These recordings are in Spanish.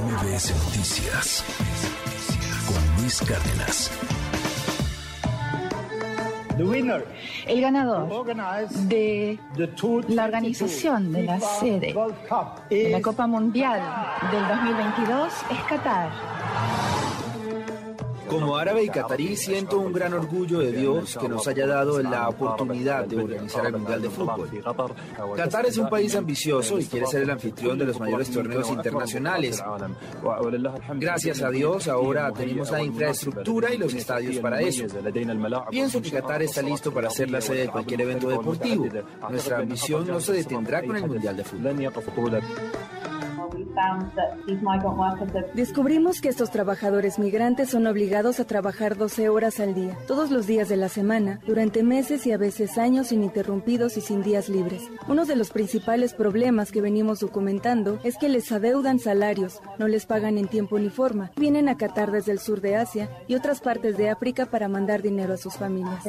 MBS Noticias con Luis Cárdenas. El ganador de la organización de la sede de la Copa Mundial del 2022 es Qatar. Como árabe y catarí siento un gran orgullo de Dios que nos haya dado la oportunidad de organizar el Mundial de Fútbol. Qatar es un país ambicioso y quiere ser el anfitrión de los mayores torneos internacionales. Gracias a Dios ahora tenemos la infraestructura y los estadios para eso. Pienso que Qatar está listo para ser la sede de cualquier evento deportivo. Nuestra ambición no se detendrá con el Mundial de Fútbol. Descubrimos que estos trabajadores migrantes son obligados a trabajar 12 horas al día, todos los días de la semana, durante meses y a veces años ininterrumpidos y sin días libres. Uno de los principales problemas que venimos documentando es que les adeudan salarios, no les pagan en tiempo ni forma, vienen a Qatar desde el sur de Asia y otras partes de África para mandar dinero a sus familias.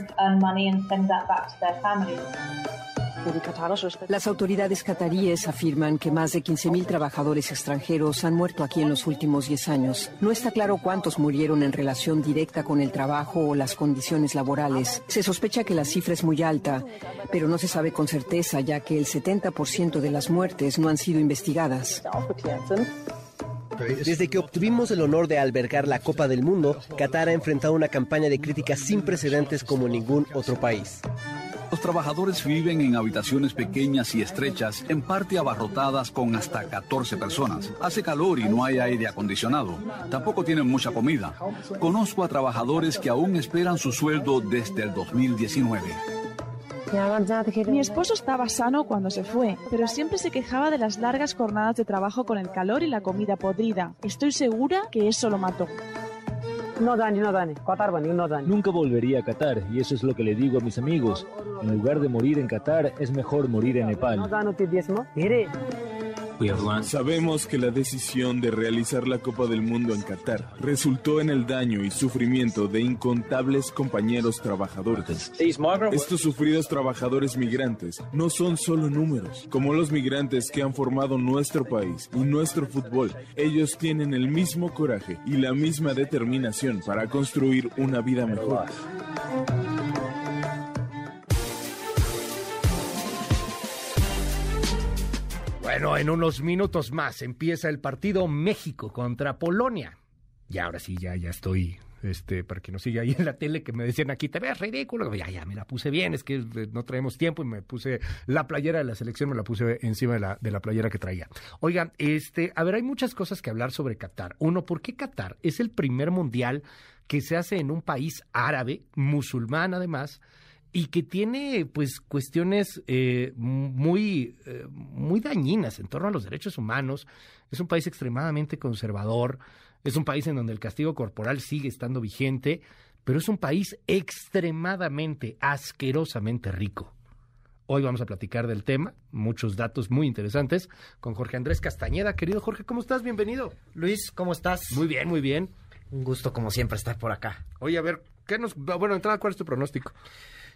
Las autoridades cataríes afirman que más de 15.000 trabajadores extranjeros han muerto aquí en los últimos 10 años. No está claro cuántos murieron en relación directa con el trabajo o las condiciones laborales. Se sospecha que la cifra es muy alta, pero no se sabe con certeza ya que el 70% de las muertes no han sido investigadas. Desde que obtuvimos el honor de albergar la Copa del Mundo, Qatar ha enfrentado una campaña de críticas sin precedentes como ningún otro país. Los trabajadores viven en habitaciones pequeñas y estrechas, en parte abarrotadas con hasta 14 personas. Hace calor y no hay aire acondicionado. Tampoco tienen mucha comida. Conozco a trabajadores que aún esperan su sueldo desde el 2019. Mi esposo estaba sano cuando se fue, pero siempre se quejaba de las largas jornadas de trabajo con el calor y la comida podrida. Estoy segura que eso lo mató. No, Dani, no, Dani. Qatar, no, Dani. Nunca volvería a Qatar y eso es lo que le digo a mis amigos. En lugar de morir en Qatar, es mejor morir en Nepal. Sabemos que la decisión de realizar la Copa del Mundo en Qatar resultó en el daño y sufrimiento de incontables compañeros trabajadores. Estos sufridos trabajadores migrantes no son solo números, como los migrantes que han formado nuestro país y nuestro fútbol. Ellos tienen el mismo coraje y la misma determinación para construir una vida mejor. Bueno, en unos minutos más empieza el partido México contra Polonia. Y ahora sí, ya, ya estoy, este, para que no siga ahí en la tele, que me decían aquí, te ves ridículo. Ya, ya, me la puse bien, es que eh, no traemos tiempo y me puse la playera de la selección, me la puse encima de la, de la playera que traía. Oigan, este, a ver, hay muchas cosas que hablar sobre Qatar. Uno, ¿por qué Qatar es el primer mundial que se hace en un país árabe, musulmán además? Y que tiene pues cuestiones eh, muy, eh, muy dañinas en torno a los derechos humanos. Es un país extremadamente conservador, es un país en donde el castigo corporal sigue estando vigente, pero es un país extremadamente, asquerosamente rico. Hoy vamos a platicar del tema, muchos datos muy interesantes, con Jorge Andrés Castañeda. Querido Jorge, ¿cómo estás? Bienvenido. Luis, ¿cómo estás? Muy bien, muy bien. Un gusto, como siempre, estar por acá. Oye, a ver, ¿qué nos... Bueno, entrada, ¿cuál es tu pronóstico?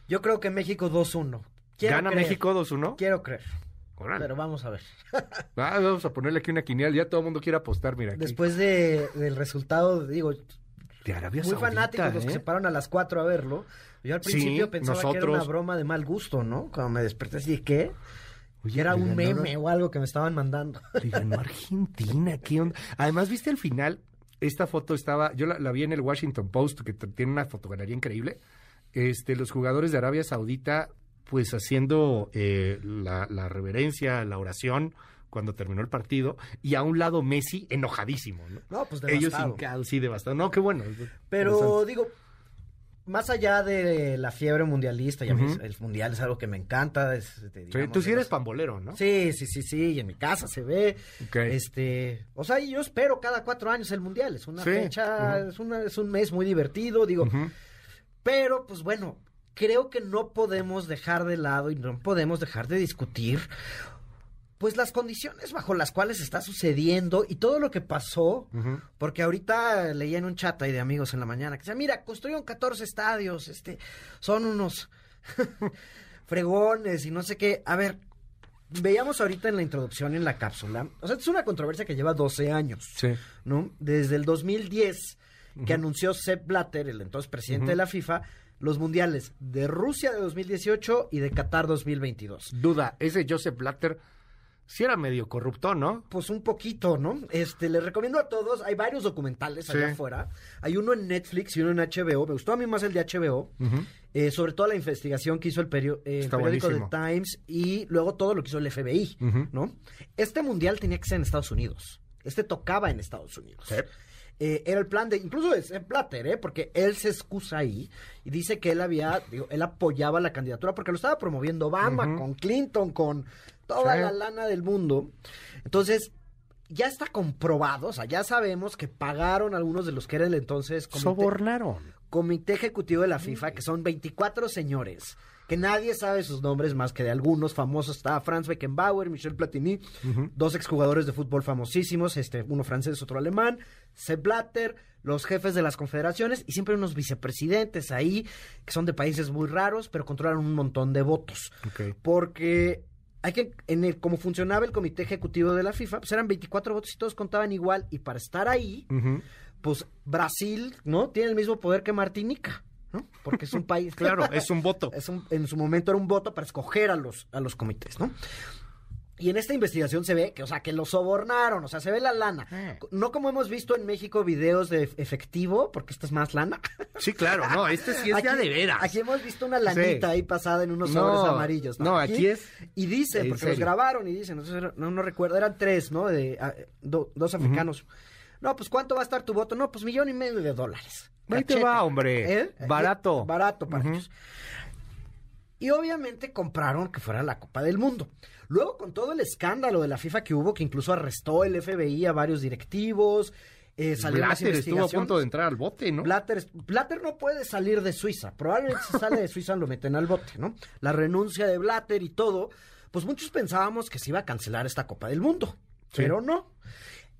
Yo creo que México 2-1. ¿Gana México 2-1? Quiero creer. Pero vamos a ver. ah, vamos a ponerle aquí una quiniela. Ya todo el mundo quiere apostar, mira. Aquí. Después de, del resultado, digo, de Arabia muy fanáticos los que ¿eh? se pararon a las 4 a verlo. Yo al principio sí, pensaba nosotros... que era una broma de mal gusto, ¿no? Cuando me desperté así, ¿qué? Oye, era un meme o algo que me estaban mandando. Le ganó Argentina, ¿qué onda? Además, ¿viste al final? Esta foto estaba, yo la, la vi en el Washington Post, que tiene una fotografía increíble este, los jugadores de Arabia Saudita, pues haciendo eh, la, la, reverencia, la oración cuando terminó el partido, y a un lado Messi enojadísimo, ¿no? No, pues devastado. Ellos hincados, sí, devastado. No, qué bueno. Pero digo, más allá de la fiebre mundialista, uh -huh. el mundial es algo que me encanta. Es, digamos, sí, tú sí eres pambolero, ¿no? Sí, sí, sí, sí, y en mi casa se ve. Okay. Este, o sea, yo espero cada cuatro años el mundial. Es una sí. fecha, uh -huh. es, una, es un mes muy divertido, digo. Uh -huh. Pero, pues bueno, creo que no podemos dejar de lado y no podemos dejar de discutir pues las condiciones bajo las cuales está sucediendo y todo lo que pasó, uh -huh. porque ahorita leía en un chat ahí de amigos en la mañana que decía, mira, construyeron 14 estadios, este, son unos fregones y no sé qué. A ver, veíamos ahorita en la introducción en la cápsula, o sea, es una controversia que lleva 12 años, Sí. ¿no? Desde el 2010, que anunció Sepp Blatter, el entonces presidente de la FIFA, los mundiales de Rusia de 2018 y de Qatar 2022. Duda, ese Joseph Blatter sí era medio corrupto, ¿no? Pues un poquito, ¿no? Este, les recomiendo a todos, hay varios documentales allá Sí. afuera. Hay uno en Netflix y uno en HBO. Me gustó a mí más el de HBO. Eh, sobre todo la investigación que hizo el, perio- eh, el periódico The. Times y luego todo lo que hizo el FBI. ¿no? Este mundial tenía que ser en Estados Unidos. Este tocaba en Estados Unidos. Eh, era el plan de, incluso es en Platter, ¿eh? porque él se excusa ahí y dice que él había, digo, él apoyaba la candidatura porque lo estaba promoviendo Obama, con Clinton, con toda Sí. la lana del mundo. Entonces, ya está comprobado, o sea, ya sabemos que pagaron algunos de los que eran el entonces comité, Sobornaron. comité ejecutivo de la FIFA, que son 24 señores, que nadie sabe sus nombres más que de algunos famosos. Está Franz Beckenbauer, Michel Platini, dos exjugadores de fútbol famosísimos, este, uno francés, otro alemán, Sepp Blatter, los jefes de las confederaciones y siempre unos vicepresidentes ahí, que son de países muy raros, pero controlan un montón de votos. Ok. Porque hay que, en el, como funcionaba el comité ejecutivo de la FIFA, pues eran 24 votos y todos contaban igual. Y para estar ahí, pues Brasil, ¿no? Tiene el mismo poder que Martinica, ¿no? Porque es un país. Claro, es un voto. Es un- en su momento era un voto para escoger a los, a los comités, ¿no? Y en esta investigación se ve que, o sea, que lo sobornaron, o sea, se ve la lana. Eh. No como hemos visto en México videos de efectivo, porque esto es más lana. Sí, claro, no, este sí es ya de veras. Aquí hemos visto una lanita Sí. ahí pasada en unos No, sobres amarillos. no, aquí es Y dicen, en porque los grabaron y dicen, no, no recuerdo, eran tres, ¿no? De, ah, do- dos africanos. No, pues ¿cuánto va a estar tu voto? No, pues millón y medio de dólares. Ahí te va, hombre. ¿Eh? Barato. Barato para ellos. Y obviamente compraron que fuera la Copa del Mundo. Luego, con todo el escándalo de la FIFA que hubo, que incluso arrestó el FBI a varios directivos, eh, salieron las Blatter estuvo a punto de entrar al bote, ¿no? Blatter, Blatter no puede salir de Suiza. Probablemente si sale de Suiza lo meten al bote, ¿no? La renuncia de Blatter y todo. Pues muchos pensábamos que se iba a cancelar esta Copa del Mundo. Sí. Pero no.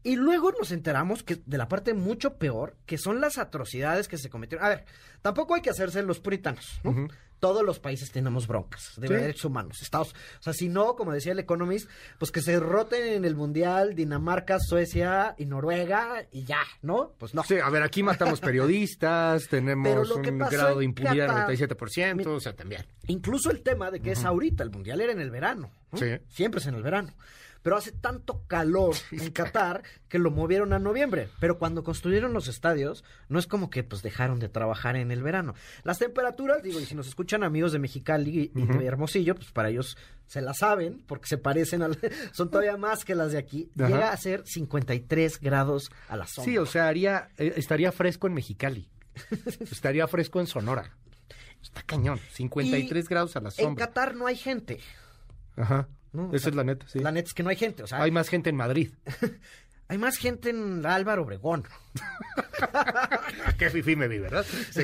Y luego nos enteramos que de la parte mucho peor, que son las atrocidades que se cometieron. A ver, tampoco hay que hacerse los puritanos, ¿no? Todos los países tenemos broncas de Sí. derechos humanos. Estados, o sea, si no, como decía el Economist, pues que se roten en el Mundial Dinamarca, Suecia y Noruega y ya, ¿no? Pues no. Sí, a ver, aquí matamos periodistas, tenemos un grado de impunidad del 97%, o sea, también. Incluso el tema de que es ahorita, el mundial era en el verano. ¿no? Sí. Siempre es en el verano. Pero hace tanto calor en Qatar que lo movieron a noviembre. Pero cuando construyeron los estadios, no es como que pues dejaron de trabajar en el verano. Las temperaturas, digo, y si nos escuchan amigos de Mexicali y de Hermosillo, pues para ellos se la saben, porque se parecen al, son todavía más que las de aquí. Ajá. Llega a ser 53 grados a la sombra. Sí, o sea, haría, eh, estaría fresco en Mexicali. estaría fresco en Sonora. Está cañón. 53 Y grados a la En sombra. Qatar no hay gente. Ajá. ¿no? Esa sea, es la neta, sí. La neta es que no hay gente. O sea, Hay más gente en Madrid. Hay más gente en Álvaro Obregón. Qué fifí me vi, ¿verdad? Sí.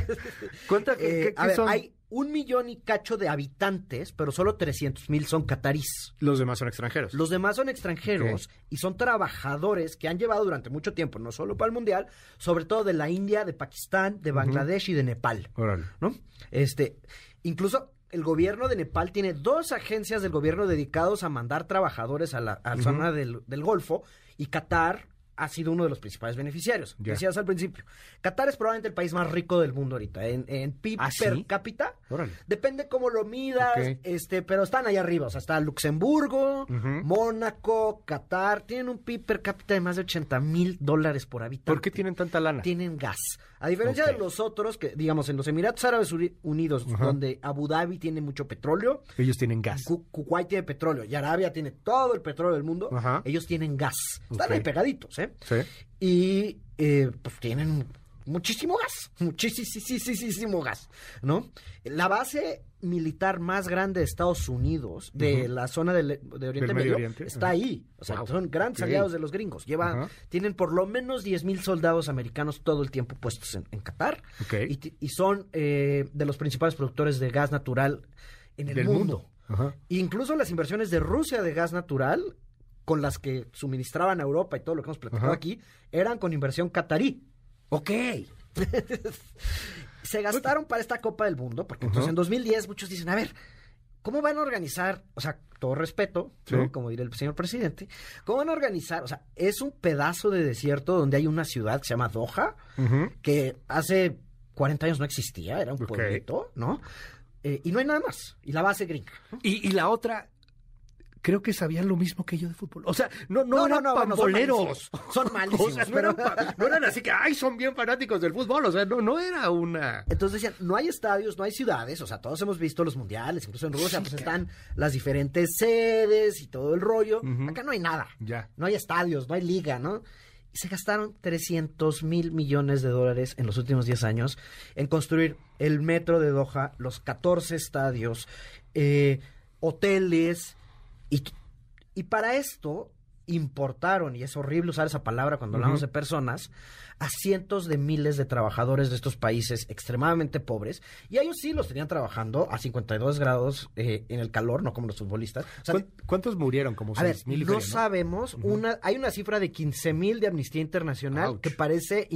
Cuenta que, Eh, a ver, son... hay un millón y cacho de habitantes, pero solo 300 mil son catarís. Los demás son extranjeros. Los demás son extranjeros y son trabajadores que han llevado durante mucho tiempo, no solo para el Mundial, sobre todo de la India, de Pakistán, de Bangladesh y de Nepal. Órale. ¿no? Este, incluso el gobierno de Nepal tiene dos agencias del gobierno dedicados a mandar trabajadores a la, a la Ujú. zona del, del Golfo y Qatar ha sido uno de los principales beneficiarios. Ya. Decías al principio, Qatar es probablemente el país más rico del mundo ahorita en, en PIB ¿Ah, per sí? cápita. Órale. Depende cómo lo midas, este, pero están ahí arriba. O sea, está Luxemburgo. Mónaco, Qatar. Tienen un PIB per cápita de más de 80 mil dólares por habitante. ¿Por qué tienen tanta lana? Tienen gas. A diferencia de los otros, que digamos en los Emiratos Árabes Uni- Unidos, donde Abu Dhabi tiene mucho petróleo, Ellos tienen gas. Ku- Kuwait tiene petróleo y Arabia tiene todo el petróleo del mundo, ellos tienen gas. Están ahí pegaditos, ¿eh? Sí. Y eh, pues tienen muchísimo gas, muchísimo gas, ¿no? La base militar más grande de Estados Unidos, de la zona del, de Oriente Del Medio Oriente. está ahí. O sea, Wow. son grandes aliados de los gringos. Lleva, Ajá. tienen por lo menos 10 mil soldados americanos todo el tiempo puestos en, en Qatar. Y, son eh, de los principales productores de gas natural en el Del mundo. Incluso las inversiones de Rusia de gas natural, con las que suministraban a Europa y todo lo que hemos platicado aquí, eran con inversión catarí. Ok. Se gastaron para esta Copa del Mundo, porque entonces en 2010 muchos dicen, a ver, ¿cómo van a organizar? O sea, todo respeto, como diría el señor presidente, ¿cómo van a organizar? O sea, es un pedazo de desierto donde hay una ciudad que se llama Doha, que hace 40 años no existía, era un pueblito, ¿no? Eh, y no hay nada más. Y la base gringa. Y, la otra, creo que sabían lo mismo que yo de fútbol. O sea, no, no, eran pamboleros. son malísimos. no, eran, así que, ay, son bien fanáticos del fútbol. O sea, no, no era una... Entonces decían, no hay estadios, no hay ciudades. O sea, todos hemos visto los mundiales, incluso en Rusia, pues están las diferentes sedes y todo el rollo. Acá no hay nada. Ya. No hay estadios, no hay liga, ¿no? Y se gastaron 300 mil millones de dólares en los últimos 10 años en construir el metro de Doha, los 14 estadios, eh, hoteles. Y, y para esto importaron, y es horrible usar esa palabra cuando hablamos de personas, a cientos de miles de trabajadores de estos países extremadamente pobres. Y ellos sí los tenían trabajando a 52 grados eh, en el calor, no como los futbolistas. ¿Cuántos murieron? Como a mil no sabemos. una, hay una cifra de 15 mil de Amnistía Internacional que parece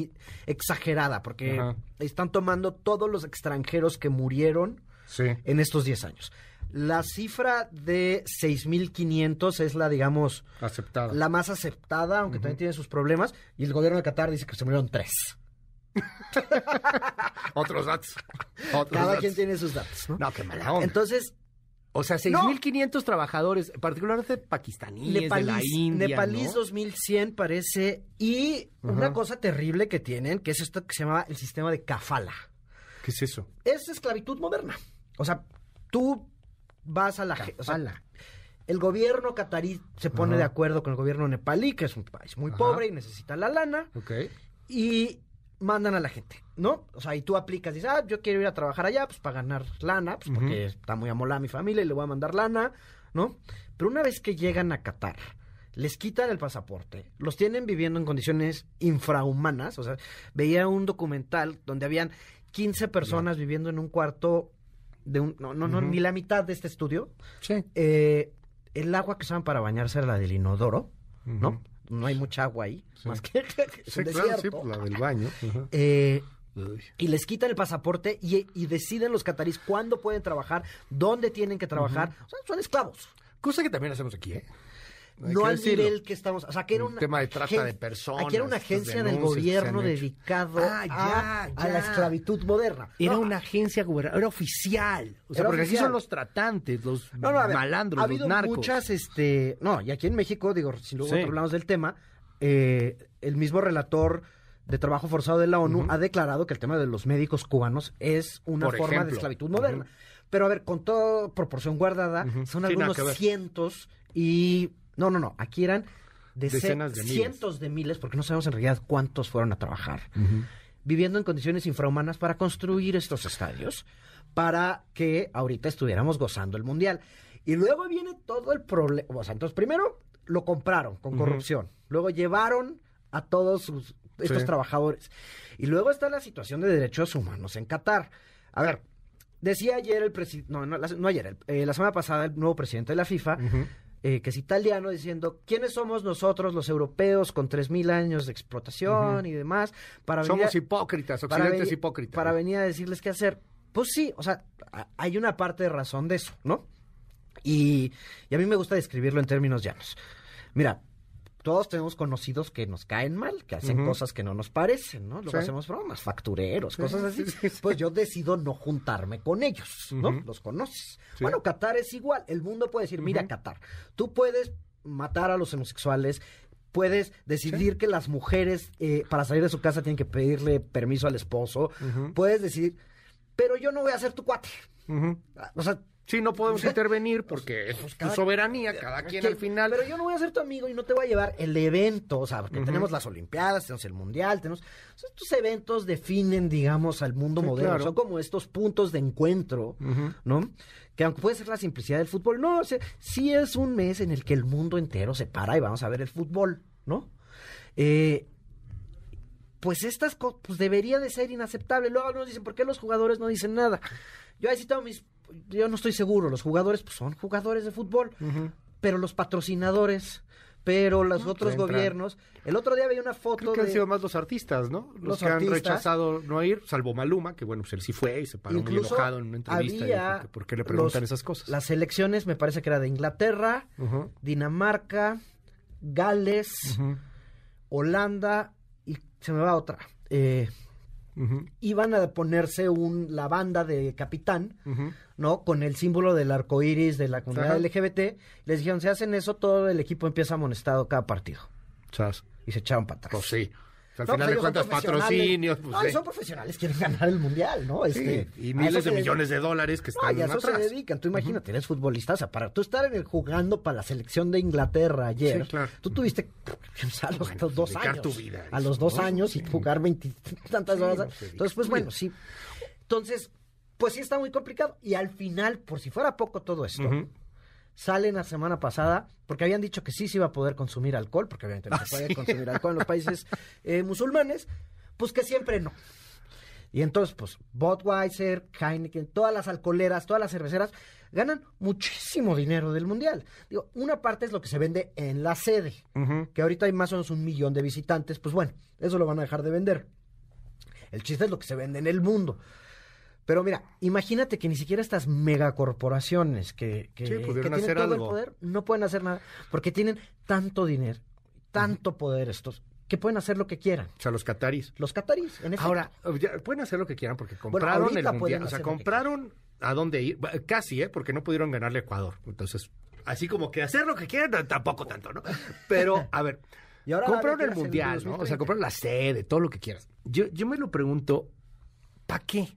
exagerada, porque están tomando todos los extranjeros que murieron en estos 10 años. La cifra de 6.500 es la, digamos, aceptada. la más aceptada, aunque también tiene sus problemas. Y el gobierno de Qatar dice que se murieron tres. Otros datos. Cada quien tiene sus datos. No, qué mala onda. Entonces, o sea, 6.500 trabajadores, particularmente pakistaníes, de la India, Nepalís 2.100 parece. Y una cosa terrible que tienen, que es esto que se llama el sistema de kafala. ¿Qué es eso? Es esclavitud moderna. O sea, tú vas a la... Kafala. el gobierno catarí se pone de acuerdo con el gobierno nepalí, que es un país muy pobre y necesita la lana. Y mandan a la gente, ¿no? O sea, y tú aplicas, dices, ah, yo quiero ir a trabajar allá, pues para ganar lana, pues porque está muy amolada mi familia y le voy a mandar lana, ¿no? Pero una vez que llegan a Qatar, les quitan el pasaporte, los tienen viviendo en condiciones infrahumanas, o sea, veía un documental donde habían 15 personas viviendo en un cuarto de un, no, no, no, ni la mitad de este estudio. Sí. Eh, el agua que usaban para bañarse era la del inodoro, ¿no? No hay mucha agua ahí, más que, es un desierto. sí, pues, la del baño. Eh, y les quitan el pasaporte y, y, deciden los catarís cuándo pueden trabajar, dónde tienen que trabajar. O sea, son esclavos. Cosa que también hacemos aquí, ¿eh? No al nivel que estamos. O sea, que era un tema de trata de personas. Aquí era una agencia del gobierno dedicado ah, a, la esclavitud moderna. Era una agencia gubernamental, era oficial. O sea, porque aquí son los tratantes, los malandros, ha habido muchas, este. No, y aquí en México, digo, si luego hablamos del tema, eh, el mismo relator de trabajo forzado de la ONU ha declarado que el tema de los médicos cubanos es una forma de esclavitud moderna. Pero a ver, con toda proporción guardada, son algunos cientos y no, no, no. Aquí eran Decenas de cientos de miles, porque no sabemos en realidad cuántos fueron a trabajar, viviendo en condiciones infrahumanas para construir estos estadios, para que ahorita estuviéramos gozando el mundial. Y luego viene todo el problema. O sea, entonces primero lo compraron con corrupción, luego llevaron a todos estos trabajadores. Y luego está la situación de derechos humanos en Qatar. A ver, decía ayer el presidente, no, no, ayer, eh, la semana pasada el nuevo presidente de la FIFA eh, que es italiano, diciendo quiénes somos nosotros los europeos con 3.000 años de explotación y demás. Para somos hipócritas, occidentes hipócritas. Para venir a decirles qué hacer. Pues sí, o sea, hay una parte de razón de eso, ¿no? Y, y a mí me gusta describirlo en términos llanos. Mira, todos tenemos conocidos que nos caen mal, que hacen cosas que no nos parecen, ¿no? Luego hacemos bromas, factureros, cosas así. pues yo decido no juntarme con ellos, ¿no? Los conoces. Bueno, Qatar es igual. El mundo puede decir, mira, Qatar, tú puedes matar a los homosexuales, puedes decidir que las mujeres eh, para salir de su casa tienen que pedirle permiso al esposo, puedes decir, pero yo no voy a ser tu cuate. O sea, Sí, no podemos intervenir porque es pues, tu soberanía, cada quien al final. Pero yo no voy a ser tu amigo y no te voy a llevar el evento, o sea, porque tenemos las Olimpiadas, tenemos el Mundial, tenemos. estos eventos definen, digamos, al mundo moderno. Son como estos puntos de encuentro, ¿no? Que aunque puede ser la simplicidad del fútbol, no, o sea, sí es un mes en el que el mundo entero se para y vamos a ver el fútbol, ¿no? Eh, pues estas cosas pues debería de ser inaceptable. Luego nos dicen, ¿por qué los jugadores no dicen nada? Yo he citado mis yo no estoy seguro, los jugadores pues, son jugadores de fútbol, pero los patrocinadores, pero los otros gobiernos, el otro día veía una foto Creo que han sido más los artistas, ¿no? Los, que han rechazado no ir, salvo Maluma, que bueno, pues él sí fue y se paró muy enojado en una entrevista. Había ¿Por qué le preguntan esas cosas? Las elecciones me parece que era de Inglaterra, Dinamarca, Gales, Holanda y se me va otra. Eh, Iban a ponerse un, la banda de capitán, ¿no? Con el símbolo del arco iris de la comunidad LGBT. Les dijeron, si hacen eso, todo el equipo empieza amonestado cada partido. Chas. Y se echaron para atrás. Pues sí al final de cuentas, patrocinios. Pues, no, son profesionales, quieren ganar el mundial, ¿no? Este, y miles de millones de dólares que están no, a eso se dedican. Tú imagínate, eres futbolista, o sea, para tú estar en el, jugando para la selección de Inglaterra ayer, tú tuviste a los dos años. Tu vida, a los dos años y jugar veintitantas horas. Entonces, pues bueno, sí. Entonces, pues sí está muy complicado. Y al final, por si fuera poco todo esto, salen la semana pasada, porque habían dicho que sí se iba a poder consumir alcohol, porque obviamente no se ah, puede consumir alcohol en los países eh, musulmanes, pues que siempre no. Y entonces, pues, Budweiser, Heineken, todas las alcoholeras, todas las cerveceras ganan muchísimo dinero del mundial. Digo, una parte es lo que se vende en la sede, que ahorita hay más o menos un millón de visitantes, pues bueno, eso lo van a dejar de vender. El chiste es lo que se vende en el mundo. Pero mira, imagínate que ni siquiera estas megacorporaciones que, que, que tienen todo el poder no pueden hacer nada porque tienen tanto dinero, tanto poder estos que pueden hacer lo que quieran. O sea, los catarís. Los catarís, en efecto. Ahora, pueden hacer lo que quieran porque compraron el mundial. O sea, compraron a dónde ir. Casi, ¿eh? Porque no pudieron ganarle a Ecuador. Entonces, así como que hacer lo que quieran, tampoco tanto, ¿no? Pero, a ver, y ahora compraron el mundial, ¿no? O sea, compraron la sede, todo lo que quieras. Yo, yo me lo pregunto, ¿para qué?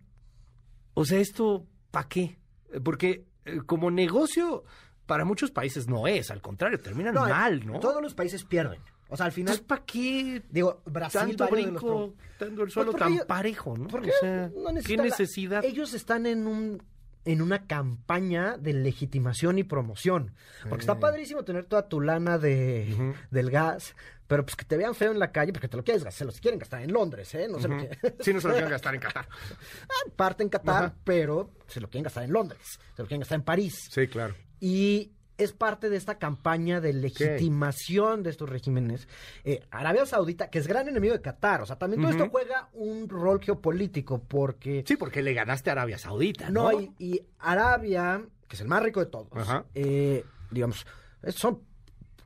O sea, ¿esto para qué? Porque eh, como negocio para muchos países no es, al contrario, terminan mal, ¿no? Todos los países pierden. O sea, al final. ¿para qué? Digo, Brasil. Tanto brinco, dando el suelo pues tan parejo, ¿no? o sea, ¿qué necesidad? Ellos están en un en una campaña de legitimación y promoción. Porque está padrísimo tener toda tu lana de, del gas, pero pues que te vean feo en la calle porque te lo quieres gastar, se los quieren gastar en Londres, ¿eh? No sé lo que... Sí, no se lo quieren gastar en Qatar. Ah, parte en Qatar, pero se lo quieren gastar en Londres, se lo quieren gastar en París. Sí, claro. Y es parte de esta campaña de legitimación de estos regímenes. Eh, Arabia Saudita, que es gran enemigo de Qatar, o sea, también todo esto juega un rol geopolítico porque... Sí, porque le ganaste a Arabia Saudita, ¿no? no y, Arabia, que es el más rico de todos, eh, digamos, son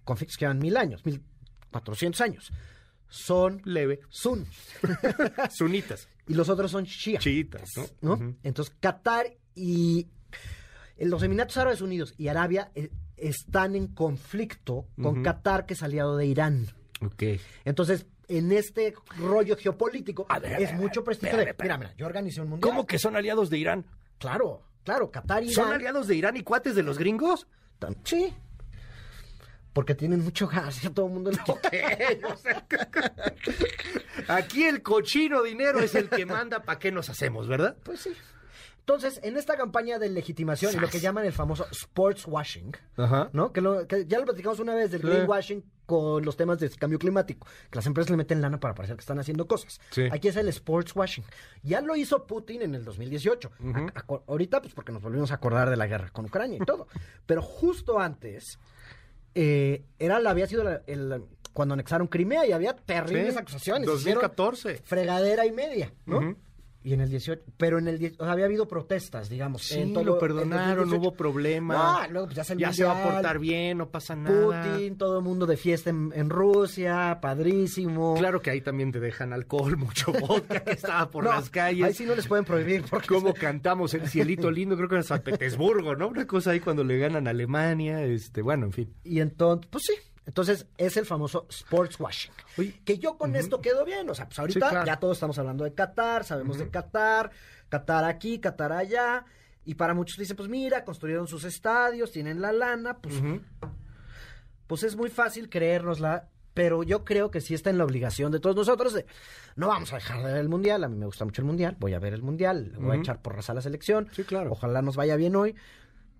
conflictos que llevan mil años, mil cuatrocientos años. Son leve sun. Sunitas. Y los otros son shia. Chiitas, ¿no? Entonces, Qatar y los Emiratos Árabes Unidos y Arabia eh, están en conflicto con Qatar, que es aliado de Irán. Ok. Entonces, en este rollo geopolítico, es mucho prestigio de, mira, mira, yo organicé un mundial. ¿Cómo que son aliados de Irán? Claro, claro, Qatar y Irán. ¿Son aliados de Irán y cuates de los gringos? Sí. Porque tienen mucho gas, ya todo el mundo lo Aquí el cochino dinero es el que manda para qué nos hacemos, ¿verdad? Pues sí. Entonces, en esta campaña de legitimación y lo que llaman el famoso sports washing, ¿no? Que, ya lo platicamos una vez del greenwashing con los temas de cambio climático, que las empresas le meten lana para parecer que están haciendo cosas. Aquí es el sports washing. Ya lo hizo Putin en el 2018. ahorita, pues porque nos volvimos a acordar de la guerra con Ucrania y todo. Pero justo antes, eh, era había sido el, cuando anexaron Crimea y había terribles acusaciones. 2014. Fregadera y media, ¿no? Y en el 18, pero en el o sea, había habido protestas, digamos. Sí, en todo, lo perdonaron, no hubo problema. No, pues ya se, ya se va a portar bien, no pasa nada. Putin, todo el mundo de fiesta en, Rusia, padrísimo. Claro que ahí también te dejan alcohol, mucho vodka que estaba por las calles. Ahí sí no les pueden prohibir. Porque Cómo cantamos el cielito lindo, creo que en San Petersburgo, ¿no? Una cosa ahí cuando le ganan a Alemania, este, bueno, en fin. Y entonces, pues sí, entonces, es el famoso sports washing. que yo con esto quedo bien. O sea, pues ahorita ya todos estamos hablando de Qatar, sabemos de Qatar, Qatar aquí, Qatar allá. Y para muchos dicen, pues mira, construyeron sus estadios, tienen la lana, pues, pues es muy fácil creérnosla. Pero yo creo que sí está en la obligación de todos nosotros de no vamos a dejar de ver el mundial. A mí me gusta mucho el mundial, voy a ver el mundial, voy a echar por a la selección. Sí, claro. Ojalá nos vaya bien hoy.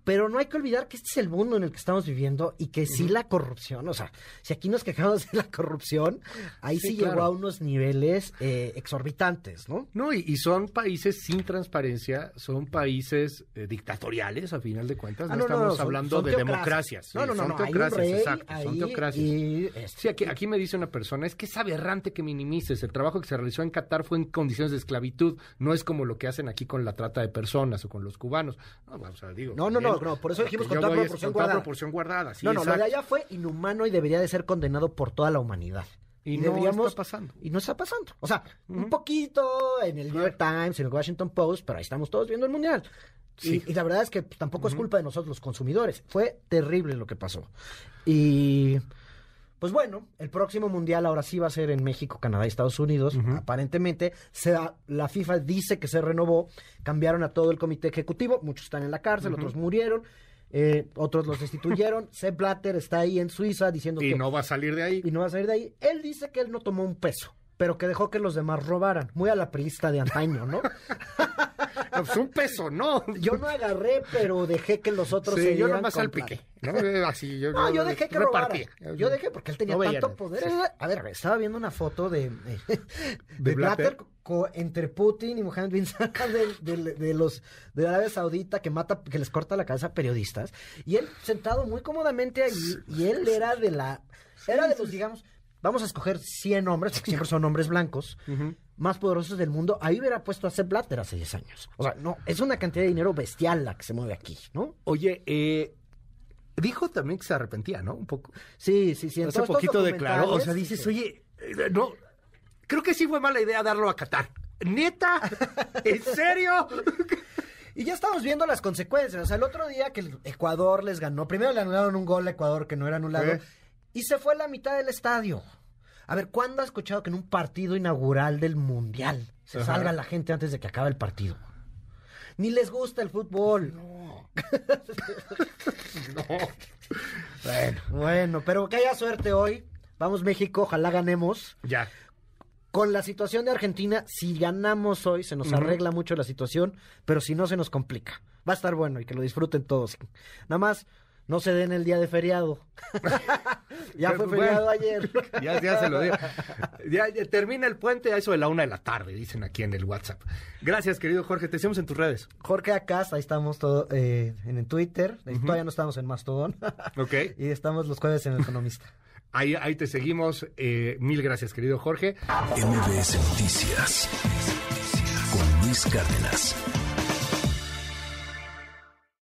Pero no hay que olvidar que este es el mundo en el que estamos viviendo y que sí la corrupción, o sea, si aquí nos quejamos de la corrupción, ahí sí, llegó a unos niveles eh, exorbitantes, ¿no? No, y, son países sin transparencia, son países eh, dictatoriales, a final de cuentas, ah, no, estamos hablando de democracias. No, no, no, son teocracias, exacto, son teocracias. Sí, aquí, aquí me dice una persona, es que es aberrante que minimices, el trabajo que se realizó en Qatar fue en condiciones de esclavitud, no es como lo que hacen aquí con la trata de personas o con los cubanos. No, o sea, digo, no, no, no, no, por eso dijimos con toda proporción guardada. proporción guardada. no, no, lo de allá fue inhumano y debería de ser condenado por toda la humanidad. Y, no está pasando. Y no está pasando. O sea, un poquito en el New York Times, en el Washington Post, pero ahí estamos todos viendo el Mundial. Y, la verdad es que tampoco es culpa de nosotros los consumidores. Fue terrible lo que pasó. Y pues bueno, el próximo mundial ahora sí va a ser en México, Canadá y Estados Unidos. Aparentemente, la FIFA dice que se renovó, cambiaron a todo el comité ejecutivo, muchos están en la cárcel, otros murieron. Eh, otros los destituyeron. Sepp Blatter está ahí en Suiza diciendo y que... no va a salir de ahí. Y no va a salir de ahí. Él dice que él no tomó un peso, pero que dejó que los demás robaran. Muy a la prista de antaño, ¿no? pues un peso, no. Yo no agarré, pero dejé que los otros se yo nomás salpiqué. ¿no? Así, yo, no, yo dejé que robara. Yo dejé porque él tenía tanto poder. A ver, estaba viendo una foto de, de, Blatter, entre Putin y Mohammed bin Salman de, de, los de Arabia Saudita que mata, que les corta la cabeza a periodistas. Y él sentado muy cómodamente allí, y él era de la, era de los, digamos, vamos a escoger 100 hombres, porque siempre son hombres blancos, más poderosos del mundo, ahí hubiera puesto a Sepp Blatter hace 10 años. O sea, no, es una cantidad de dinero bestial la que se mueve aquí, ¿no? Oye, eh, dijo también que se arrepentía, ¿no? Un poco. Sí, sí, sí. Hace poquito declaró, o sea, dices, oye, eh, no, creo que sí fue mala idea darlo a Qatar. ¿Neta? ¿En serio? Y ya estamos viendo las consecuencias. O sea, el otro día que Ecuador les ganó, primero le anularon un gol a Ecuador que no era anulado y se fue a la mitad del estadio. A ver, ¿cuándo has escuchado que en un partido inaugural del Mundial se salga la gente antes de que acabe el partido? Ni les gusta el fútbol. No. no. Bueno, bueno, pero que haya suerte hoy. Vamos México, ojalá ganemos. Ya. Con la situación de Argentina, si ganamos hoy, se nos arregla mucho la situación, pero si no, se nos complica. Va a estar bueno y que lo disfruten todos. Nada más, no se den el día de feriado. ya fue feriado ayer. ya, se lo digo. Ya, termina el puente a eso de la una de la tarde, dicen aquí en el WhatsApp. Gracias, querido Jorge. Te seguimos en tus redes. Jorge Acá, ahí estamos todo, eh, en Twitter. Todavía no estamos en Mastodon. ok. Y estamos los jueves en El Economista. Ahí, ahí te seguimos. Eh, mil gracias, querido Jorge. MBS Noticias con Luis Cárdenas.